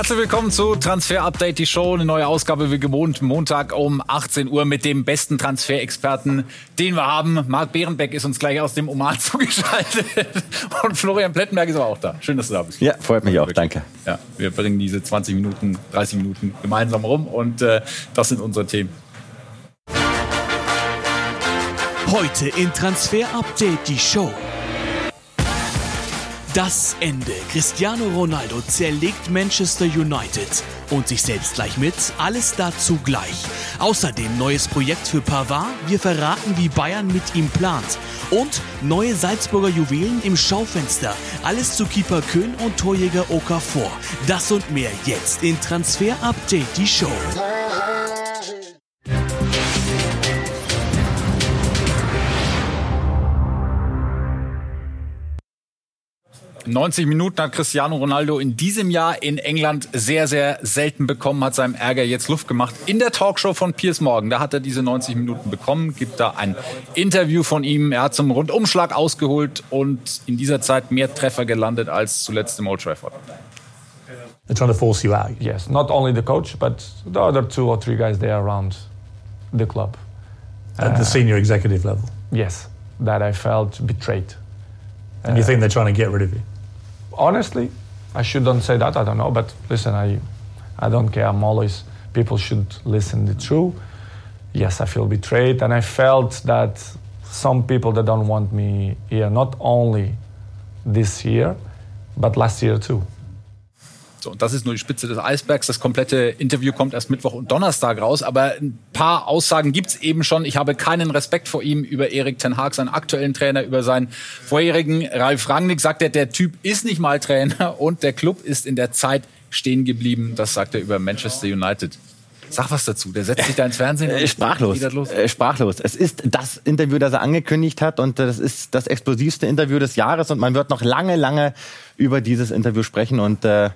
Herzlich willkommen zu Transfer Update, die Show. Eine neue Ausgabe wie gewohnt, Montag um 18 Uhr mit dem besten Transferexperten, den wir haben. Marc Behrenbeck ist uns gleich aus dem Oman zugeschaltet. Und Florian Plettenberg ist aber auch da. Schön, dass du da bist. Ja, freut mich auch, danke. Ja, wir bringen diese 20 Minuten, 30 Minuten gemeinsam rum und äh, das sind unsere Themen. Heute in Transfer Update, die Show. Das Ende. Cristiano Ronaldo zerlegt Manchester United und sich selbst gleich mit. Alles dazu gleich. Außerdem neues Projekt für Pavard. Wir verraten, wie Bayern mit ihm plant. Und neue Salzburger Juwelen im Schaufenster. Alles zu Keeper Köhn und Torjäger Okafor. Das und mehr jetzt in Transfer Update, die Show. 90 Minuten hat Cristiano Ronaldo in diesem Jahr in England sehr, sehr selten bekommen, hat seinem Ärger jetzt Luft gemacht. In der Talkshow von Piers Morgan, da hat er diese 90 Minuten bekommen, gibt da ein Interview von ihm. Er hat zum Rundumschlag ausgeholt und in dieser Zeit mehr Treffer gelandet als zuletzt im Old Trafford. They're trying to force you out. Yes, not only the coach, but the other two or three guys there around the club. At the senior executive level. Yes, that I felt betrayed. And you think they're trying to get rid of you? honestly, I shouldn't say that. I don't know, but listen, I, I don't care. I'm always people should listen the truth. Yes, I feel betrayed, and I felt that some people that don't want me here, not only this year, but last year too. So, und das ist nur die Spitze des Eisbergs. Das komplette Interview kommt erst Mittwoch und Donnerstag raus. Aber ein paar Aussagen gibt's eben schon. Ich habe keinen Respekt vor ihm über Erik Ten Hag, seinen aktuellen Trainer, über seinen vorherigen Ralf Rangnick. Sagt er, der Typ ist nicht mal Trainer und der Club ist in der Zeit stehen geblieben. Das sagt er über Manchester United. Sag was dazu. Der setzt sich da ins Fernsehen. Äh, sprachlos. Äh, sprachlos. Es ist das Interview, das er angekündigt hat und das ist das explosivste Interview des Jahres und man wird noch lange, lange über dieses Interview sprechen und äh,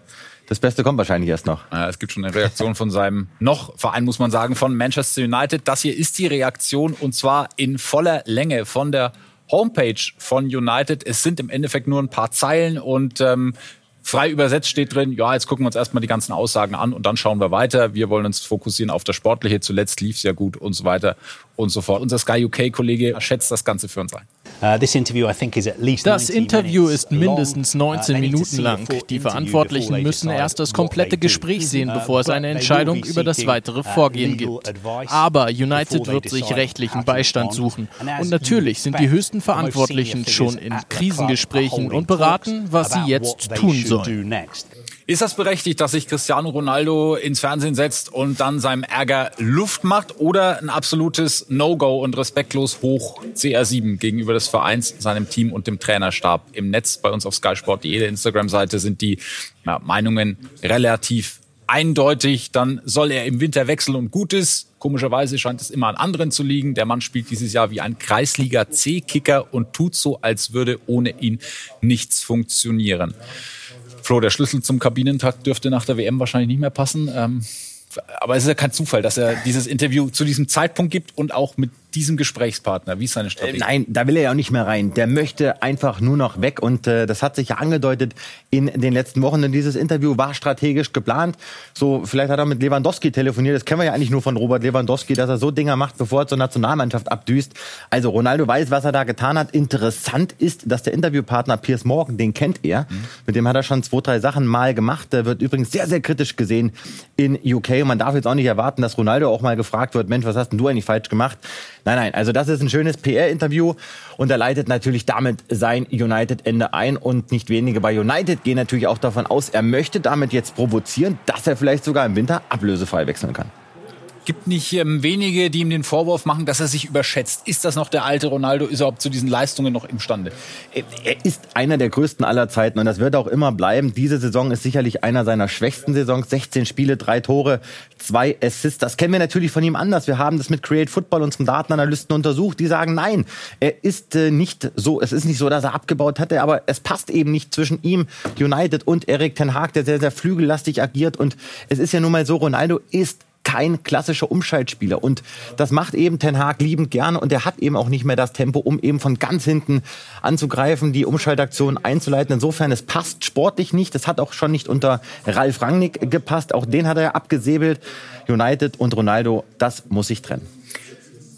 das Beste kommt wahrscheinlich erst noch. Ja, es gibt schon eine Reaktion von seinem noch Verein, muss man sagen, von Manchester United. Das hier ist die Reaktion und zwar in voller Länge von der Homepage von United. Es sind im Endeffekt nur ein paar Zeilen und ähm, frei übersetzt steht drin, ja, jetzt gucken wir uns erstmal die ganzen Aussagen an und dann schauen wir weiter. Wir wollen uns fokussieren auf das Sportliche. Zuletzt lief es ja gut und so weiter und so fort. Unser Sky UK-Kollege schätzt das Ganze für uns ein. Uh, das Interview ist mindestens 19 uh, Minuten lang. Die Verantwortlichen müssen erst das komplette Gespräch sehen, uh, bevor es eine Entscheidung über das weitere Vorgehen gibt. Aber United wird sich rechtlichen Beistand suchen. Und natürlich sind die höchsten Verantwortlichen schon in Krisengesprächen und beraten, was sie jetzt tun sollen. Ist das berechtigt, dass sich Cristiano Ronaldo ins Fernsehen setzt und dann seinem Ärger Luft macht oder ein absolutes No-Go und respektlos hoch CR7 gegenüber des Vereins, seinem Team und dem Trainerstab? Im Netz bei uns auf Sky Sport, jede Instagram-Seite sind die ja, Meinungen relativ eindeutig. Dann soll er im Winter wechseln und gut ist. Komischerweise scheint es immer an anderen zu liegen. Der Mann spielt dieses Jahr wie ein Kreisliga C-Kicker und tut so, als würde ohne ihn nichts funktionieren. Flo, der Schlüssel zum Kabinentakt dürfte nach der WM wahrscheinlich nicht mehr passen. Ähm, aber es ist ja kein Zufall, dass er dieses Interview zu diesem Zeitpunkt gibt und auch mit diesem Gesprächspartner? Wie ist seine Strategie? Äh, nein, da will er ja auch nicht mehr rein. Der möchte einfach nur noch weg. Und äh, das hat sich ja angedeutet in den letzten Wochen. Denn dieses Interview war strategisch geplant. So, vielleicht hat er mit Lewandowski telefoniert. Das kennen wir ja eigentlich nur von Robert Lewandowski, dass er so Dinger macht, bevor er zur Nationalmannschaft abdüst. Also Ronaldo weiß, was er da getan hat. Interessant ist, dass der Interviewpartner Piers Morgan, den kennt er. Mhm. Mit dem hat er schon zwei, drei Sachen mal gemacht. Der wird übrigens sehr, sehr kritisch gesehen in UK. Und man darf jetzt auch nicht erwarten, dass Ronaldo auch mal gefragt wird, Mensch, was hast denn du eigentlich falsch gemacht? Nein, nein, also das ist ein schönes PR-Interview und er leitet natürlich damit sein United-Ende ein und nicht wenige bei United gehen natürlich auch davon aus, er möchte damit jetzt provozieren, dass er vielleicht sogar im Winter ablösefrei wechseln kann gibt nicht ähm, wenige, die ihm den Vorwurf machen, dass er sich überschätzt. Ist das noch der alte Ronaldo? Ist er überhaupt zu diesen Leistungen noch imstande? Er ist einer der größten aller Zeiten und das wird auch immer bleiben. Diese Saison ist sicherlich einer seiner schwächsten Saisons. 16 Spiele, drei Tore, zwei Assists. Das kennen wir natürlich von ihm anders. Wir haben das mit Create Football, unserem Datenanalysten, untersucht. Die sagen, nein, er ist äh, nicht so, es ist nicht so, dass er abgebaut hatte, aber es passt eben nicht zwischen ihm, United und Erik Ten Hag, der sehr, sehr flügellastig agiert. Und es ist ja nun mal so, Ronaldo ist kein klassischer Umschaltspieler. Und das macht eben Ten Hag liebend gerne und er hat eben auch nicht mehr das Tempo, um eben von ganz hinten anzugreifen, die Umschaltaktion einzuleiten. Insofern, es passt sportlich nicht. Das hat auch schon nicht unter Ralf Rangnick gepasst. Auch den hat er abgesäbelt. United und Ronaldo, das muss sich trennen.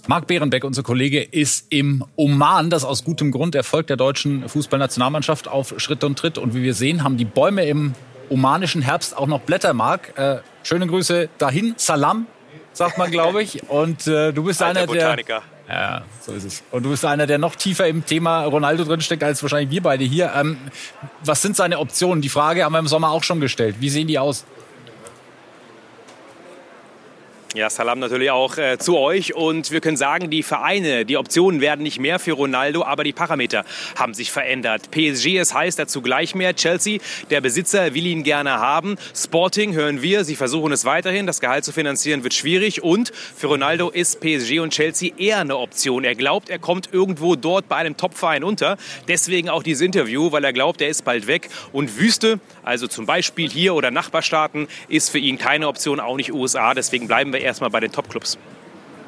Marc Behrenbeck, unser Kollege, ist im Oman. Das aus gutem Grund. Er folgt der deutschen Fußballnationalmannschaft auf Schritt und Tritt. Und wie wir sehen, haben die Bäume im omanischen Herbst auch noch Blätter, Marc. Äh, schöne Grüße dahin. Salam, sagt man, glaube ich. Und äh, du bist Alter einer Botaniker. der. Ja, so ist es. Und du bist einer, der noch tiefer im Thema Ronaldo drinsteckt, als wahrscheinlich wir beide hier. Ähm, was sind seine Optionen? Die Frage haben wir im Sommer auch schon gestellt. Wie sehen die aus? Ja, Salam natürlich auch äh, zu euch. Und wir können sagen, die Vereine, die Optionen werden nicht mehr für Ronaldo, aber die Parameter haben sich verändert. PSG, es heißt dazu gleich mehr. Chelsea, der Besitzer will ihn gerne haben. Sporting hören wir, sie versuchen es weiterhin. Das Gehalt zu finanzieren wird schwierig. Und für Ronaldo ist PSG und Chelsea eher eine Option. Er glaubt, er kommt irgendwo dort bei einem Topverein unter. Deswegen auch dieses Interview, weil er glaubt, er ist bald weg. Und Wüste, also zum Beispiel hier oder Nachbarstaaten, ist für ihn keine Option, auch nicht USA. Deswegen bleiben wir erstmal bei den Topclubs.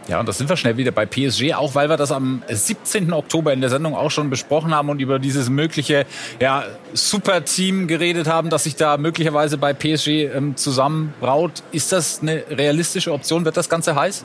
Ja, und das sind wir schnell wieder bei PSG, auch weil wir das am 17. Oktober in der Sendung auch schon besprochen haben und über dieses mögliche ja, Superteam geredet haben, das sich da möglicherweise bei PSG ähm, zusammenbraut. Ist das eine realistische Option? Wird das Ganze heiß?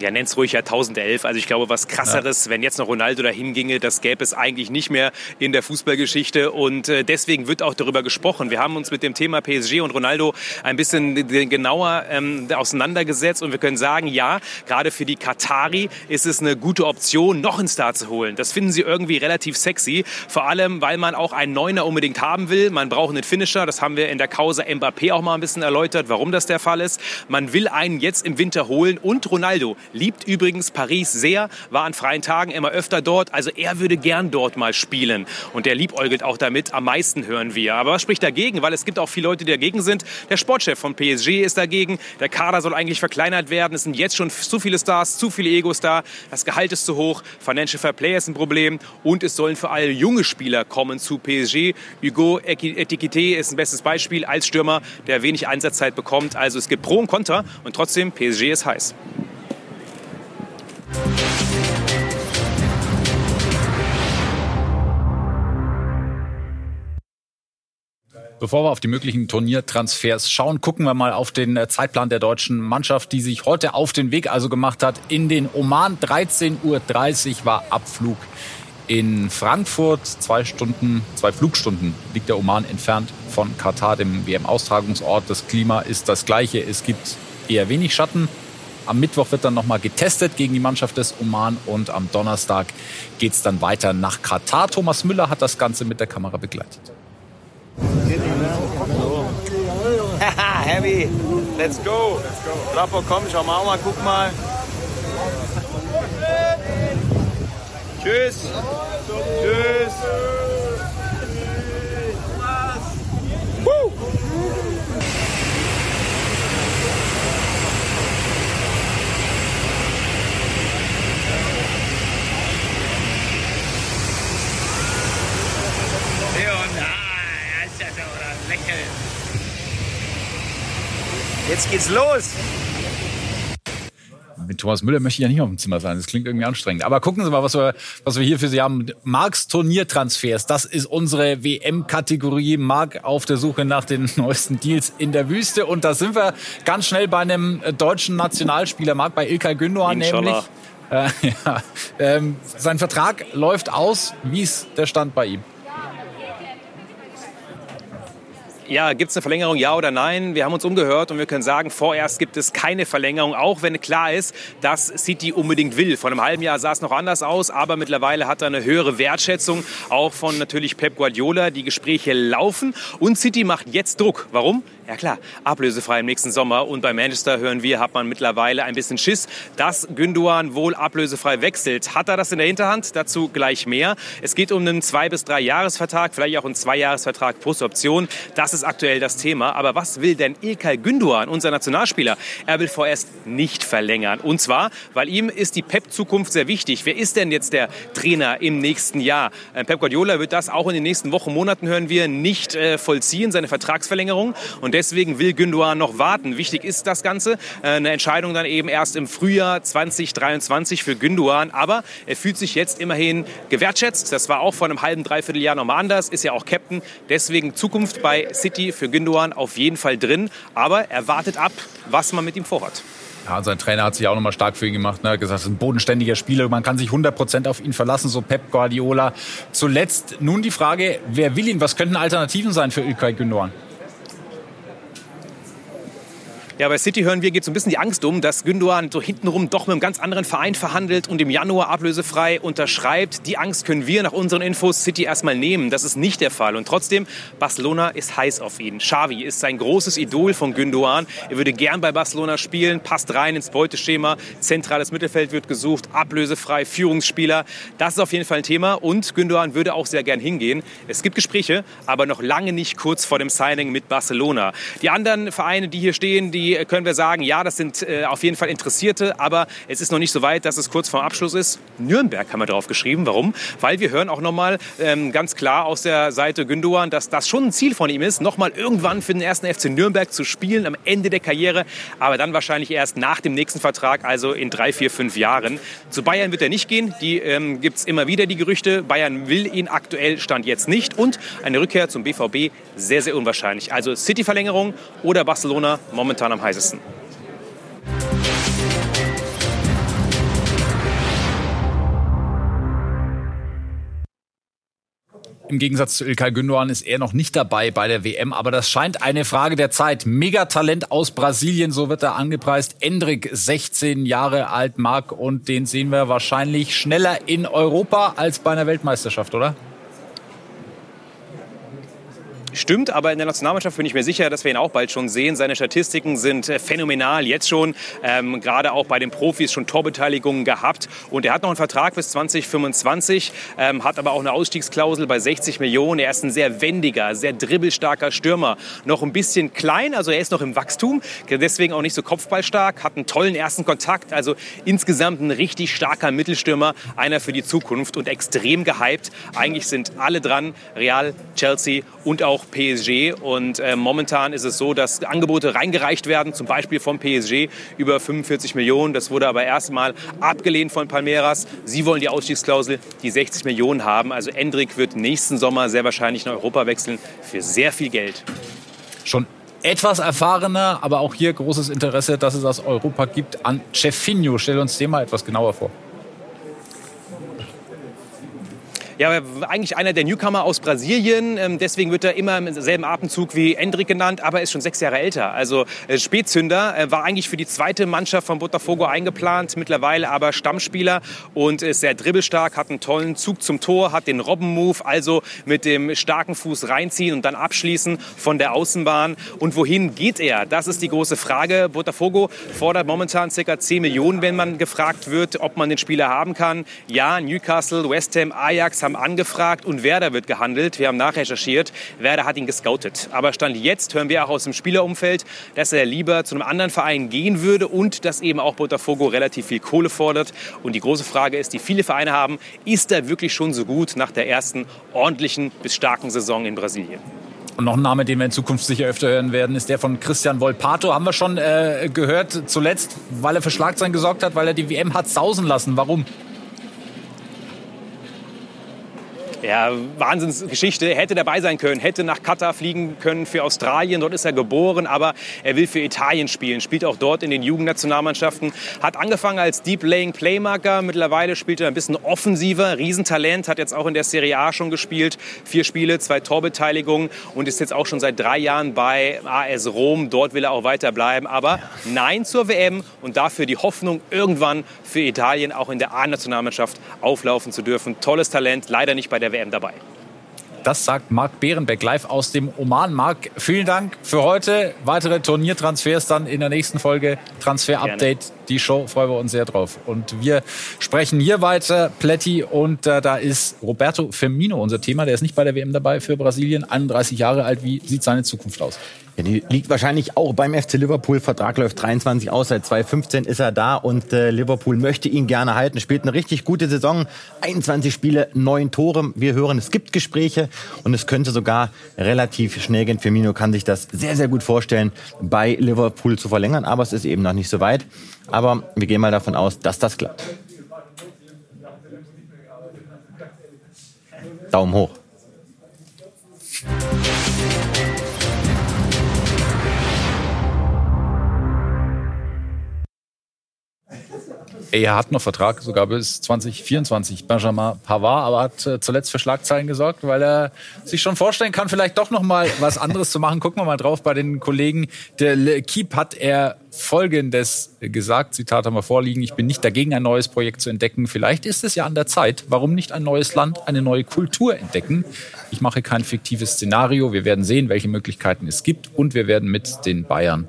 Ja, nenn's ruhig Jahrtausend 1011. Also ich glaube, was krasseres, ja. wenn jetzt noch Ronaldo dahin ginge, das gäbe es eigentlich nicht mehr in der Fußballgeschichte. Und äh, deswegen wird auch darüber gesprochen. Wir haben uns mit dem Thema PSG und Ronaldo ein bisschen genauer ähm, auseinandergesetzt und wir können sagen, ja, gerade für die Katari ist es eine gute Option, noch einen Star zu holen. Das finden sie irgendwie relativ sexy. Vor allem, weil man auch einen Neuner unbedingt haben will. Man braucht einen Finisher. Das haben wir in der Causa Mbappé auch mal ein bisschen erläutert, warum das der Fall ist. Man will einen jetzt im Winter holen und Ronaldo liebt übrigens Paris sehr, war an freien Tagen immer öfter dort. Also er würde gern dort mal spielen. Und der liebäugelt auch damit. Am meisten hören wir. Aber was spricht dagegen? Weil es gibt auch viele Leute, die dagegen sind. Der Sportchef von PSG ist dagegen. Der Kader soll eigentlich verkleinert werden. Es sind jetzt schon zu viele Stars, zu viele Egos da. Das Gehalt ist zu hoch. Financial Fair Play ist ein Problem. Und es sollen vor allem junge Spieler kommen zu PSG. Hugo Etiquette ist ein bestes Beispiel als Stürmer, der wenig Einsatzzeit bekommt. Also es gibt Pro und Contra. Und trotzdem, PSG ist heiß. Bevor wir auf die möglichen Turniertransfers schauen, gucken wir mal auf den äh, Zeitplan der deutschen Mannschaft, die sich heute auf den Weg also gemacht hat in den Oman. 13.30 Uhr war Abflug in Frankfurt. Zwei Stunden, zwei Flugstunden liegt der Oman entfernt von Katar, dem WM-Austragungsort. Das Klima ist das gleiche. Es gibt eher wenig Schatten. Am Mittwoch wird dann nochmal getestet gegen die Mannschaft des Oman und am Donnerstag geht es dann weiter nach Katar. Thomas Müller hat das Ganze mit der Kamera begleitet. Heavy, let's go. Rappo, komm, schau mal, mal, guck mal. Tschüss. Tschüss. Jetzt geht's los. Mit Thomas Müller möchte ich ja nicht auf dem Zimmer sein. Das klingt irgendwie anstrengend. Aber gucken Sie mal, was wir, was wir hier für Sie haben. Marks Turniertransfers. Das ist unsere WM-Kategorie. Mark auf der Suche nach den neuesten Deals in der Wüste. Und da sind wir ganz schnell bei einem deutschen Nationalspieler. Mark bei Ilkay Gündoğan nämlich. Äh, ja. ähm, sein Vertrag läuft aus. Wie ist der Stand bei ihm? Ja, gibt es eine Verlängerung, ja oder nein? Wir haben uns umgehört und wir können sagen, vorerst gibt es keine Verlängerung, auch wenn klar ist, dass City unbedingt will. Vor einem halben Jahr sah es noch anders aus, aber mittlerweile hat er eine höhere Wertschätzung, auch von natürlich Pep Guardiola. Die Gespräche laufen und City macht jetzt Druck. Warum? Ja klar, ablösefrei im nächsten Sommer. Und bei Manchester hören wir, hat man mittlerweile ein bisschen Schiss, dass Günduan wohl ablösefrei wechselt. Hat er das in der Hinterhand? Dazu gleich mehr. Es geht um einen zwei bis drei Jahresvertrag, vielleicht auch einen Zweijahresvertrag plus Option. Das ist aktuell das Thema. Aber was will denn Ilkay Günduan, unser Nationalspieler? Er will vorerst nicht verlängern. Und zwar, weil ihm ist die Pep-Zukunft sehr wichtig. Wer ist denn jetzt der Trainer im nächsten Jahr? Äh, Pep Guardiola wird das auch in den nächsten Wochen, Monaten hören wir nicht äh, vollziehen, seine Vertragsverlängerung. Und deswegen will Gündogan noch warten. Wichtig ist das Ganze. Äh, eine Entscheidung dann eben erst im Frühjahr 2023 für Gündogan. Aber er fühlt sich jetzt immerhin gewertschätzt. Das war auch vor einem halben, dreiviertel Jahr nochmal anders. Ist ja auch Captain. Deswegen Zukunft bei City für Gündogan auf jeden Fall drin. Aber er wartet ab, was man mit ihm vorhat. Ja, sein Trainer hat sich auch nochmal stark für ihn gemacht. Ne? Gesagt, er ist ein bodenständiger Spieler. Man kann sich 100% auf ihn verlassen, so Pep Guardiola. Zuletzt nun die Frage, wer will ihn? Was könnten Alternativen sein für Ilkay Gündogan? Ja, bei City hören wir, geht so ein bisschen die Angst um, dass Gündogan so hintenrum doch mit einem ganz anderen Verein verhandelt und im Januar ablösefrei unterschreibt. Die Angst können wir nach unseren Infos City erstmal nehmen. Das ist nicht der Fall. Und trotzdem, Barcelona ist heiß auf ihn. Xavi ist sein großes Idol von Gündogan. Er würde gern bei Barcelona spielen, passt rein ins Beuteschema. Zentrales Mittelfeld wird gesucht, ablösefrei, Führungsspieler. Das ist auf jeden Fall ein Thema. Und Gündogan würde auch sehr gern hingehen. Es gibt Gespräche, aber noch lange nicht kurz vor dem Signing mit Barcelona. Die anderen Vereine, die hier stehen, die die können wir sagen, ja, das sind äh, auf jeden Fall Interessierte, aber es ist noch nicht so weit, dass es kurz vorm Abschluss ist. Nürnberg haben wir drauf geschrieben. Warum? Weil wir hören auch nochmal ähm, ganz klar aus der Seite Gündogan, dass das schon ein Ziel von ihm ist, nochmal irgendwann für den ersten FC Nürnberg zu spielen am Ende der Karriere, aber dann wahrscheinlich erst nach dem nächsten Vertrag, also in drei, vier, fünf Jahren. Zu Bayern wird er nicht gehen. Die ähm, gibt es immer wieder die Gerüchte. Bayern will ihn aktuell stand jetzt nicht und eine Rückkehr zum BVB sehr, sehr unwahrscheinlich. Also City-Verlängerung oder Barcelona momentan am heißesten. Im Gegensatz zu Ilkay Gündogan ist er noch nicht dabei bei der WM, aber das scheint eine Frage der Zeit. Megatalent aus Brasilien, so wird er angepreist. Endrik, 16 Jahre alt, Marc, und den sehen wir wahrscheinlich schneller in Europa als bei einer Weltmeisterschaft, oder? Stimmt, aber in der Nationalmannschaft bin ich mir sicher, dass wir ihn auch bald schon sehen. Seine Statistiken sind äh, phänomenal, jetzt schon. Ähm, gerade auch bei den Profis schon Torbeteiligungen gehabt. Und er hat noch einen Vertrag bis 2025, ähm, hat aber auch eine Ausstiegsklausel bei 60 Millionen. Er ist ein sehr wendiger, sehr dribbelstarker Stürmer. Noch ein bisschen klein, also er ist noch im Wachstum. Deswegen auch nicht so kopfballstark, hat einen tollen ersten Kontakt. Also insgesamt ein richtig starker Mittelstürmer. Einer für die Zukunft und extrem gehypt. Eigentlich sind alle dran. Real, Chelsea und auch PSG. Und äh, momentan ist es so, dass Angebote reingereicht werden, zum Beispiel vom PSG über 45 Millionen. Das wurde aber erstmal abgelehnt von Palmeiras. Sie wollen die Ausstiegsklausel, die 60 Millionen haben. Also Endrik wird nächsten Sommer sehr wahrscheinlich nach Europa wechseln für sehr viel Geld. Schon etwas erfahrener, aber auch hier großes Interesse, dass es aus Europa gibt an Cefinho. Stell uns den mal etwas genauer vor. Ja, eigentlich einer der Newcomer aus Brasilien. Ähm, deswegen wird er immer im selben Atemzug wie Endrick genannt, aber ist schon sechs Jahre älter. Also äh, Spätzünder, äh, war eigentlich für die zweite Mannschaft von Botafogo eingeplant, mittlerweile aber Stammspieler und ist sehr dribbelstark, hat einen tollen Zug zum Tor, hat den Robben-Move, also mit dem starken Fuß reinziehen und dann abschließen von der Außenbahn. Und wohin geht er? Das ist die große Frage. Botafogo fordert momentan ca. 10 Millionen, wenn man gefragt wird, ob man den Spieler haben kann. Ja, Newcastle, West Ham, Ajax haben angefragt und Werder wird gehandelt. Wir haben nachrecherchiert. Werder hat ihn gescoutet. Aber Stand jetzt hören wir auch aus dem Spielerumfeld, dass er lieber zu einem anderen Verein gehen würde und dass eben auch Botafogo relativ viel Kohle fordert. Und die große Frage ist, die viele Vereine haben, ist er wirklich schon so gut nach der ersten ordentlichen bis starken Saison in Brasilien? Und noch ein Name, den wir in Zukunft sicher öfter hören werden, ist der von Christian Volpato. Haben wir schon äh, gehört, zuletzt, weil er für Schlagzeilen gesorgt hat, weil er die WM hat sausen lassen. Warum? Ja, Wahnsinnsgeschichte. Hätte dabei sein können, hätte nach Katar fliegen können für Australien. Dort ist er geboren, aber er will für Italien spielen. Spielt auch dort in den Jugendnationalmannschaften. Hat angefangen als Deep Laying Playmaker. Mittlerweile spielt er ein bisschen offensiver. Riesentalent. Hat jetzt auch in der Serie A schon gespielt. Vier Spiele, zwei Torbeteiligungen und ist jetzt auch schon seit drei Jahren bei AS Rom. Dort will er auch weiter bleiben. Aber nein zur WM und dafür die Hoffnung, irgendwann für Italien auch in der A-Nationalmannschaft auflaufen zu dürfen. Tolles Talent. Leider nicht bei der WM dabei. Das sagt Marc Behrenbeck live aus dem Oman. Marc, vielen Dank für heute. Weitere Turniertransfers dann in der nächsten Folge. Transfer Update Die Show freuen wir uns sehr drauf. Und wir sprechen hier weiter, Pletti, und äh, da ist Roberto Firmino unser Thema. Der ist nicht bei der WM dabei für Brasilien, 31 Jahre alt. Wie sieht seine Zukunft aus? Ja, die liegt wahrscheinlich auch beim FC Liverpool. Vertrag läuft 23 aus, seit 2015 ist er da und äh, Liverpool möchte ihn gerne halten. Spielt eine richtig gute Saison, 21 Spiele, 9 Tore. Wir hören, es gibt Gespräche und es könnte sogar relativ schnell gehen. Firmino kann sich das sehr, sehr gut vorstellen, bei Liverpool zu verlängern, aber es ist eben noch nicht so weit. Aber wir gehen mal davon aus, dass das klappt. Daumen hoch. Er hat noch Vertrag sogar bis 2024, Benjamin Pavard, aber hat äh, zuletzt für Schlagzeilen gesorgt, weil er sich schon vorstellen kann, vielleicht doch noch mal was anderes zu machen. Gucken wir mal drauf bei den Kollegen. Der L'Equipe hat er Folgendes gesagt, Zitat haben wir vorliegen, ich bin nicht dagegen, ein neues Projekt zu entdecken. Vielleicht ist es ja an der Zeit. Warum nicht ein neues Land, eine neue Kultur entdecken? Ich mache kein fiktives Szenario. Wir werden sehen, welche Möglichkeiten es gibt und wir werden mit den Bayern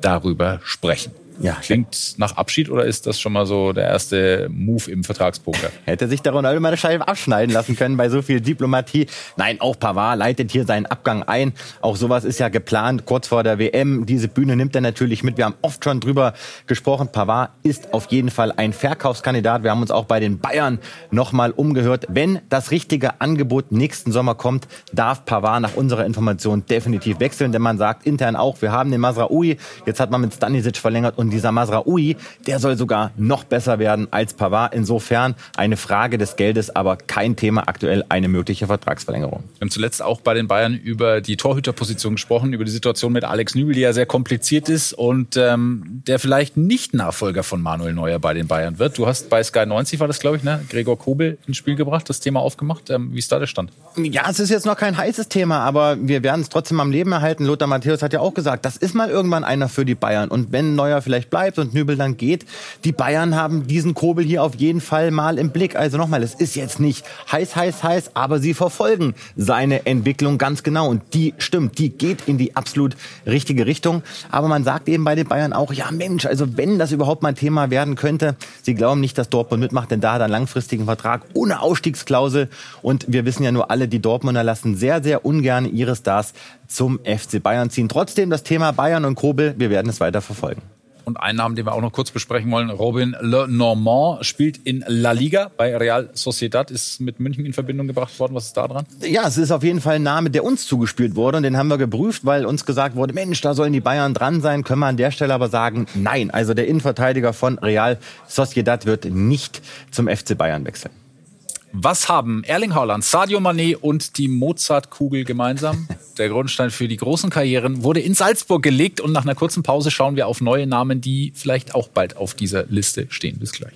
darüber sprechen. Ja. Klingt nach Abschied oder ist das schon mal so der erste Move im Vertragspoker? Hätte sich der Ronaldo mal eine Scheibe abschneiden lassen können bei so viel Diplomatie. Nein, auch Pavard leitet hier seinen Abgang ein. Auch sowas ist ja geplant, kurz vor der WM. Diese Bühne nimmt er natürlich mit. Wir haben oft schon drüber gesprochen. Pavard ist auf jeden Fall ein Verkaufskandidat. Wir haben uns auch bei den Bayern nochmal umgehört. Wenn das richtige Angebot nächsten Sommer kommt, darf Pavard nach unserer Information definitiv wechseln. Denn man sagt intern auch, wir haben den Masraoui. Jetzt hat man mit Stanisic verlängert und dieser Masraoui, der soll sogar noch besser werden als Pavard. Insofern eine Frage des Geldes, aber kein Thema aktuell eine mögliche Vertragsverlängerung. Wir haben zuletzt auch bei den Bayern über die Torhüterposition gesprochen, über die Situation mit Alex Nübel, die ja sehr kompliziert ist und ähm, der vielleicht nicht Nachfolger von Manuel Neuer bei den Bayern wird. Du hast bei Sky 90 war das, glaube ich, ne? Gregor Kobel ins Spiel gebracht, das Thema aufgemacht. Ähm, wie ist da der Stand? Ja, es ist jetzt noch kein heißes Thema, aber wir werden es trotzdem am Leben erhalten. Lothar Matthäus hat ja auch gesagt, das ist mal irgendwann einer für die Bayern. Und wenn Neuer vielleicht vielleicht bleibt und Nübel dann geht. Die Bayern haben diesen Kobel hier auf jeden Fall mal im Blick. Also nochmal, es ist jetzt nicht heiß, heiß, heiß, aber sie verfolgen seine Entwicklung ganz genau. Und die stimmt, die geht in die absolut richtige Richtung. Aber man sagt eben bei den Bayern auch, ja Mensch, also wenn das überhaupt mal ein Thema werden könnte, sie glauben nicht, dass Dortmund mitmacht, denn da hat er einen langfristigen Vertrag ohne Ausstiegsklausel. Und wir wissen ja nur alle, die Dortmunder lassen sehr, sehr ungern ihre Stars zum FC Bayern ziehen. Trotzdem das Thema Bayern und Kobel, wir werden es weiter verfolgen. Und einen Namen, den wir auch noch kurz besprechen wollen, Robin Le Normand spielt in La Liga bei Real Sociedad, ist mit München in Verbindung gebracht worden. Was ist da dran? Ja, es ist auf jeden Fall ein Name, der uns zugespielt wurde und den haben wir geprüft, weil uns gesagt wurde, Mensch, da sollen die Bayern dran sein. Können wir an der Stelle aber sagen, nein. Also der Innenverteidiger von Real Sociedad wird nicht zum FC Bayern wechseln. Was haben Erling Haaland, Sadio Mané und die Mozartkugel gemeinsam? Der Grundstein für die großen Karrieren wurde in Salzburg gelegt und nach einer kurzen Pause schauen wir auf neue Namen, die vielleicht auch bald auf dieser Liste stehen. Bis gleich.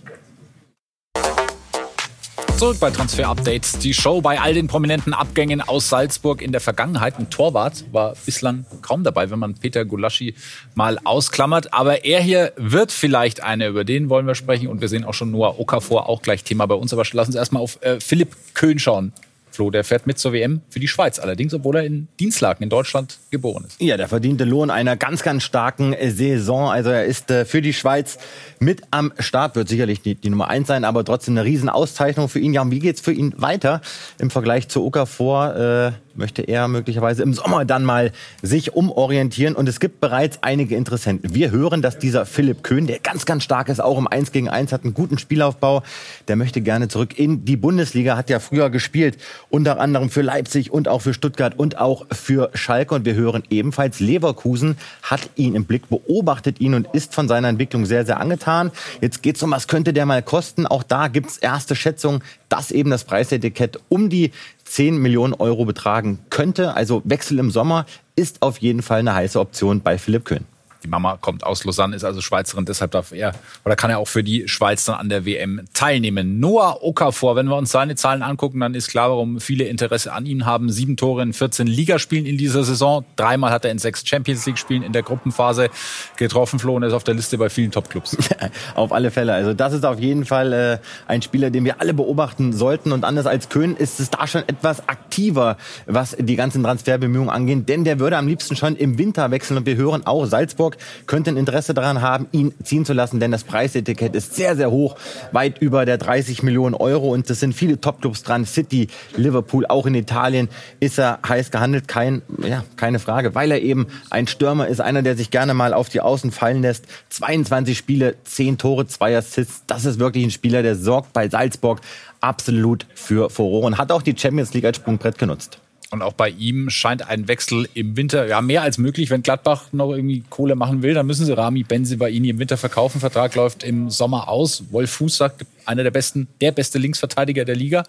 Zurück bei Transfer Updates. Die Show bei all den prominenten Abgängen aus Salzburg in der Vergangenheit. Ein Torwart war bislang kaum dabei, wenn man Peter Gulaschi mal ausklammert. Aber er hier wird vielleicht einer, über den wollen wir sprechen. Und wir sehen auch schon Noah Okafor, auch gleich Thema bei uns. Aber lass uns erstmal auf äh, Philipp Köhn schauen. Flo, der fährt mit zur WM für die Schweiz allerdings, obwohl er in Dienstlaken in Deutschland geboren ist. Ja, der verdiente Lohn einer ganz, ganz starken Saison. Also er ist äh, für die Schweiz mit am Start, wird sicherlich die, die Nummer eins sein, aber trotzdem eine Riesenauszeichnung für ihn. Ja, und wie geht's für ihn weiter im Vergleich zu Okafor? Äh, möchte er möglicherweise im Sommer dann mal sich umorientieren. Und es gibt bereits einige Interessenten. Wir hören, dass dieser Philipp Köhn, der ganz, ganz stark ist, auch im 1 gegen 1 hat einen guten Spielaufbau, der möchte gerne zurück in die Bundesliga, hat ja früher gespielt, unter anderem für Leipzig und auch für Stuttgart und auch für Schalke. Und wir hören ebenfalls, Leverkusen hat ihn im Blick, beobachtet ihn und ist von seiner Entwicklung sehr, sehr angetan. Jetzt geht's um, was könnte der mal kosten? Auch da gibt's erste Schätzungen, dass eben das Preisetikett um die 10 Millionen Euro betragen könnte. Also Wechsel im Sommer ist auf jeden Fall eine heiße Option bei Philipp Köhn. Die Mama kommt aus Lausanne, ist also Schweizerin, deshalb darf er oder kann er auch für die Schweiz dann an der WM teilnehmen. Noah Okafor, wenn wir uns seine Zahlen angucken, dann ist klar, warum viele Interesse an ihm haben. Sieben Tore in 14 Ligaspielen in dieser Saison. Dreimal hat er in sechs Champions League Spielen in der Gruppenphase getroffen, Flo, und er ist auf der Liste bei vielen Topclubs. auf alle Fälle. Also das ist auf jeden Fall äh, ein Spieler, den wir alle beobachten sollten. Und anders als Köhn ist es da schon etwas aktiv aktiver, was die ganzen Transferbemühungen angehen, denn der würde am liebsten schon im Winter wechseln und wir hören auch, Salzburg könnte ein Interesse daran haben, ihn ziehen zu lassen, denn das Preisetikett ist sehr, sehr hoch, weit über der 30 Millionen Euro und es sind viele Topclubs dran, City, Liverpool, auch in Italien ist er heiß gehandelt, kein, ja, keine Frage, weil er eben ein Stürmer ist, einer, der sich gerne mal auf die Außen fallen lässt, 22 Spiele, 10 Tore, 2 Assists, das ist wirklich ein Spieler, der sorgt bei Salzburg absolut für Furore und hat auch die Champions League als Sprungbrett genutzt. Und auch bei ihm scheint ein Wechsel im Winter ja mehr als möglich. Wenn Gladbach noch irgendwie Kohle machen will, dann müssen sie Rami Benzibaini im Winter verkaufen. Vertrag läuft im Sommer aus. Wolf Fuß sagt, einer der besten, der beste Linksverteidiger der Liga.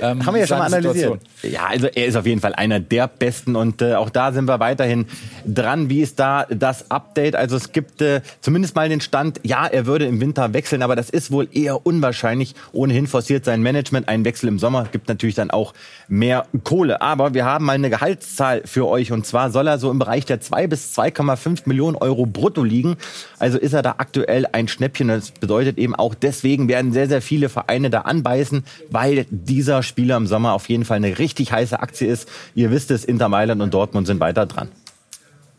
Ähm, Haben wir ja schon mal analysiert. Situation. Ja, also er ist auf jeden Fall einer der besten und äh, auch da sind wir weiterhin dran. Wie ist da das Update? Also es gibt äh, zumindest mal den Stand, ja, er würde im Winter wechseln, aber das ist wohl eher unwahrscheinlich. Ohnehin forciert sein Management einen Wechsel im Sommer, gibt natürlich dann auch mehr Kohle. Aber wir haben mal eine Gehaltszahl für euch und zwar soll er so im Bereich der 2 bis 2,5 Millionen Euro brutto liegen. Also ist er da aktuell ein Schnäppchen. Das bedeutet eben auch deswegen werden sehr, sehr viele Vereine da anbeißen, weil dieser Spieler im Sommer auf jeden Fall eine richtig heiße Aktie ist. Ihr wisst es, Inter Mailand und Dortmund sind weiter dran.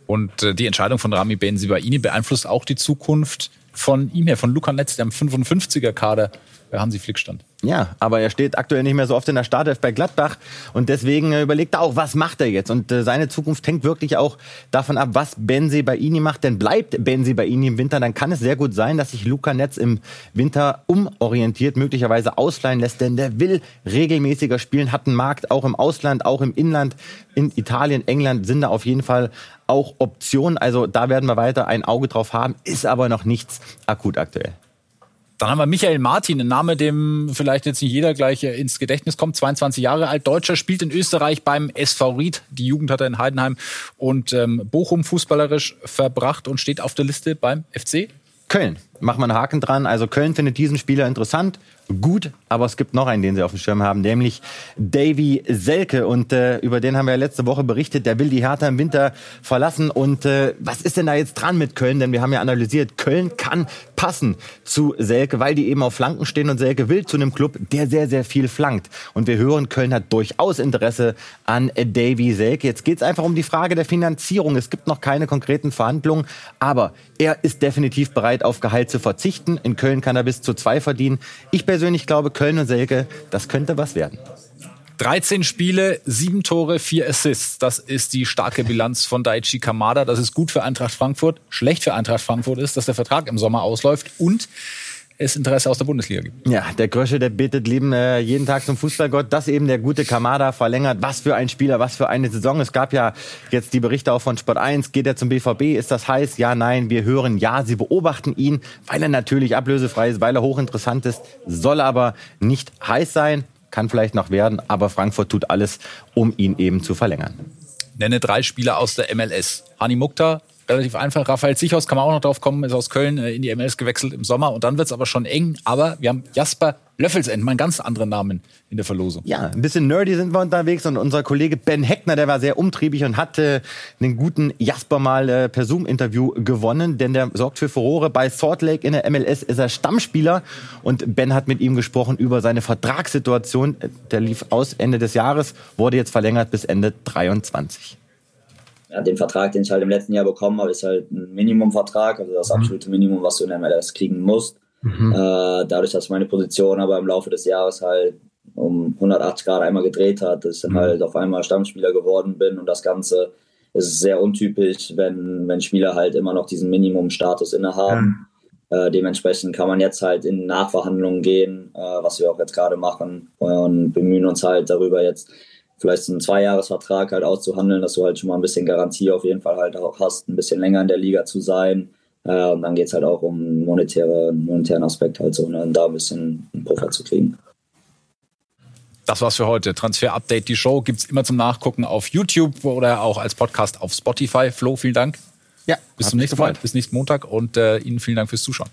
Und äh, die Entscheidung von Rami Benzibaini beeinflusst auch die Zukunft von ihm her, von Luca Netz, der am 55er-Kader bei Hansi Flick stand. Ja, aber er steht aktuell nicht mehr so oft in der Startelf bei Gladbach und deswegen äh, überlegt er auch, was macht er jetzt? Und äh, seine Zukunft hängt wirklich auch davon ab, was Benzi Baini macht. Denn bleibt Benzi Baini im Winter, dann kann es sehr gut sein, dass sich Luca Netz im Winter umorientiert, möglicherweise ausleihen lässt, denn der will regelmäßiger spielen, hat einen Markt auch im Ausland, auch im Inland, in Italien, England sind da auf jeden Fall auch Optionen. Also da werden wir weiter ein Auge drauf haben, ist aber noch nichts akut aktuell. Dann haben wir Michael Martin, ein Name, dem vielleicht jetzt nicht jeder gleich ins Gedächtnis kommt. 22 Jahre alt, Deutscher, spielt in Österreich beim SV Ried. Die Jugend hat er in Heidenheim und ähm, Bochum fußballerisch verbracht und steht auf der Liste beim FC. Köln. Machen wir einen Haken dran. Also Köln findet diesen Spieler interessant gut, aber es gibt noch einen, den sie auf dem Schirm haben, nämlich Davy Selke. Und äh, über den haben wir ja letzte Woche berichtet. Der will die Hertha im Winter verlassen. Und äh, was ist denn da jetzt dran mit Köln? Denn wir haben ja analysiert, Köln kann passen zu Selke, weil die eben auf Flanken stehen und Selke will zu einem Club, der sehr, sehr viel flankt. Und wir hören, Köln hat durchaus Interesse an Davy Selke. Jetzt geht es einfach um die Frage der Finanzierung. Es gibt noch keine konkreten Verhandlungen, aber er ist definitiv bereit, auf Gehalt zu verzichten. In Köln kann er bis zu zwei verdienen. Ich persönlich glaube, Köln und Selke, das könnte was werden. 13 Spiele, 7 Tore, 4 Assists. Das ist die starke Bilanz von Daichi Kamada. Das ist gut für Eintracht Frankfurt. Schlecht für Eintracht Frankfurt ist, dass der Vertrag im Sommer ausläuft und es Interesse aus der Bundesliga gibt. Ja, der Grösche, der betet lieben äh, jeden Tag zum Fußballgott, dass eben der gute Kamada verlängert. Was für ein Spieler, was für eine Saison. Es gab ja jetzt die Berichte auch von Sport 1. Geht er zum BVB? Ist das heiß? Ja, nein. Wir hören ja. Sie beobachten ihn, weil er natürlich ablösefrei ist, weil er hochinteressant ist, soll aber nicht heiß sein. Kann vielleicht noch werden, aber Frankfurt tut alles, um ihn eben zu verlängern. Nenne drei Spieler aus der MLS. Hani Mukta, relativ einfach. Raphael Zichos kann man auch noch drauf kommen, ist aus Köln äh, in die MLS gewechselt im Sommer und dann wird es aber schon eng. Aber wir haben Jasper Löffelsend, mal einen ganz anderen Namen in der Verlosung. Ja, ein bisschen nerdy sind wir unterwegs und unser Kollege Ben Heckner, der war sehr umtriebig und hatte einen guten Jasper mal äh, per Zoom-Interview gewonnen, denn der sorgt für Furore. Bei Salt Lake in der MLS ist er Stammspieler und Ben hat mit ihm gesprochen über seine Vertragssituation. Der lief aus Ende des Jahres, wurde jetzt verlängert bis Ende 23 ja, den Vertrag, den ich halt im letzten Jahr bekommen habe, ist halt ein Minimumvertrag, also das mhm. absolute Minimum, was du in der MLS kriegen musst. Mhm. Äh, dadurch, dass meine Position aber im Laufe des Jahres halt um 180 Grad einmal gedreht hat, dass ich dann mhm. halt auf einmal Stammspieler geworden bin und das Ganze ist sehr untypisch, wenn, wenn Spieler halt immer noch diesen Minimumstatus innehaben. Ja. Äh, dementsprechend kann man jetzt halt in Nachverhandlungen gehen, äh, was wir auch jetzt gerade machen und bemühen uns halt darüber jetzt vielleicht einen Zweijahresvertrag halt auszuhandeln, dass du halt schon mal ein bisschen Garantie auf jeden Fall halt auch hast, ein bisschen länger in der Liga zu sein. Äh, und dann geht es halt auch um monetäre, monetären Aspekt halt so, ne, da ein bisschen einen Puffer zu kriegen. Das war's für heute. Transfer Update, die Show gibt's immer zum Nachgucken auf YouTube oder auch als Podcast auf Spotify. Flo, vielen Dank. Ja. Bis zum nächsten Mal. Bis nächsten Montag und äh, Ihnen vielen Dank fürs Zuschauen.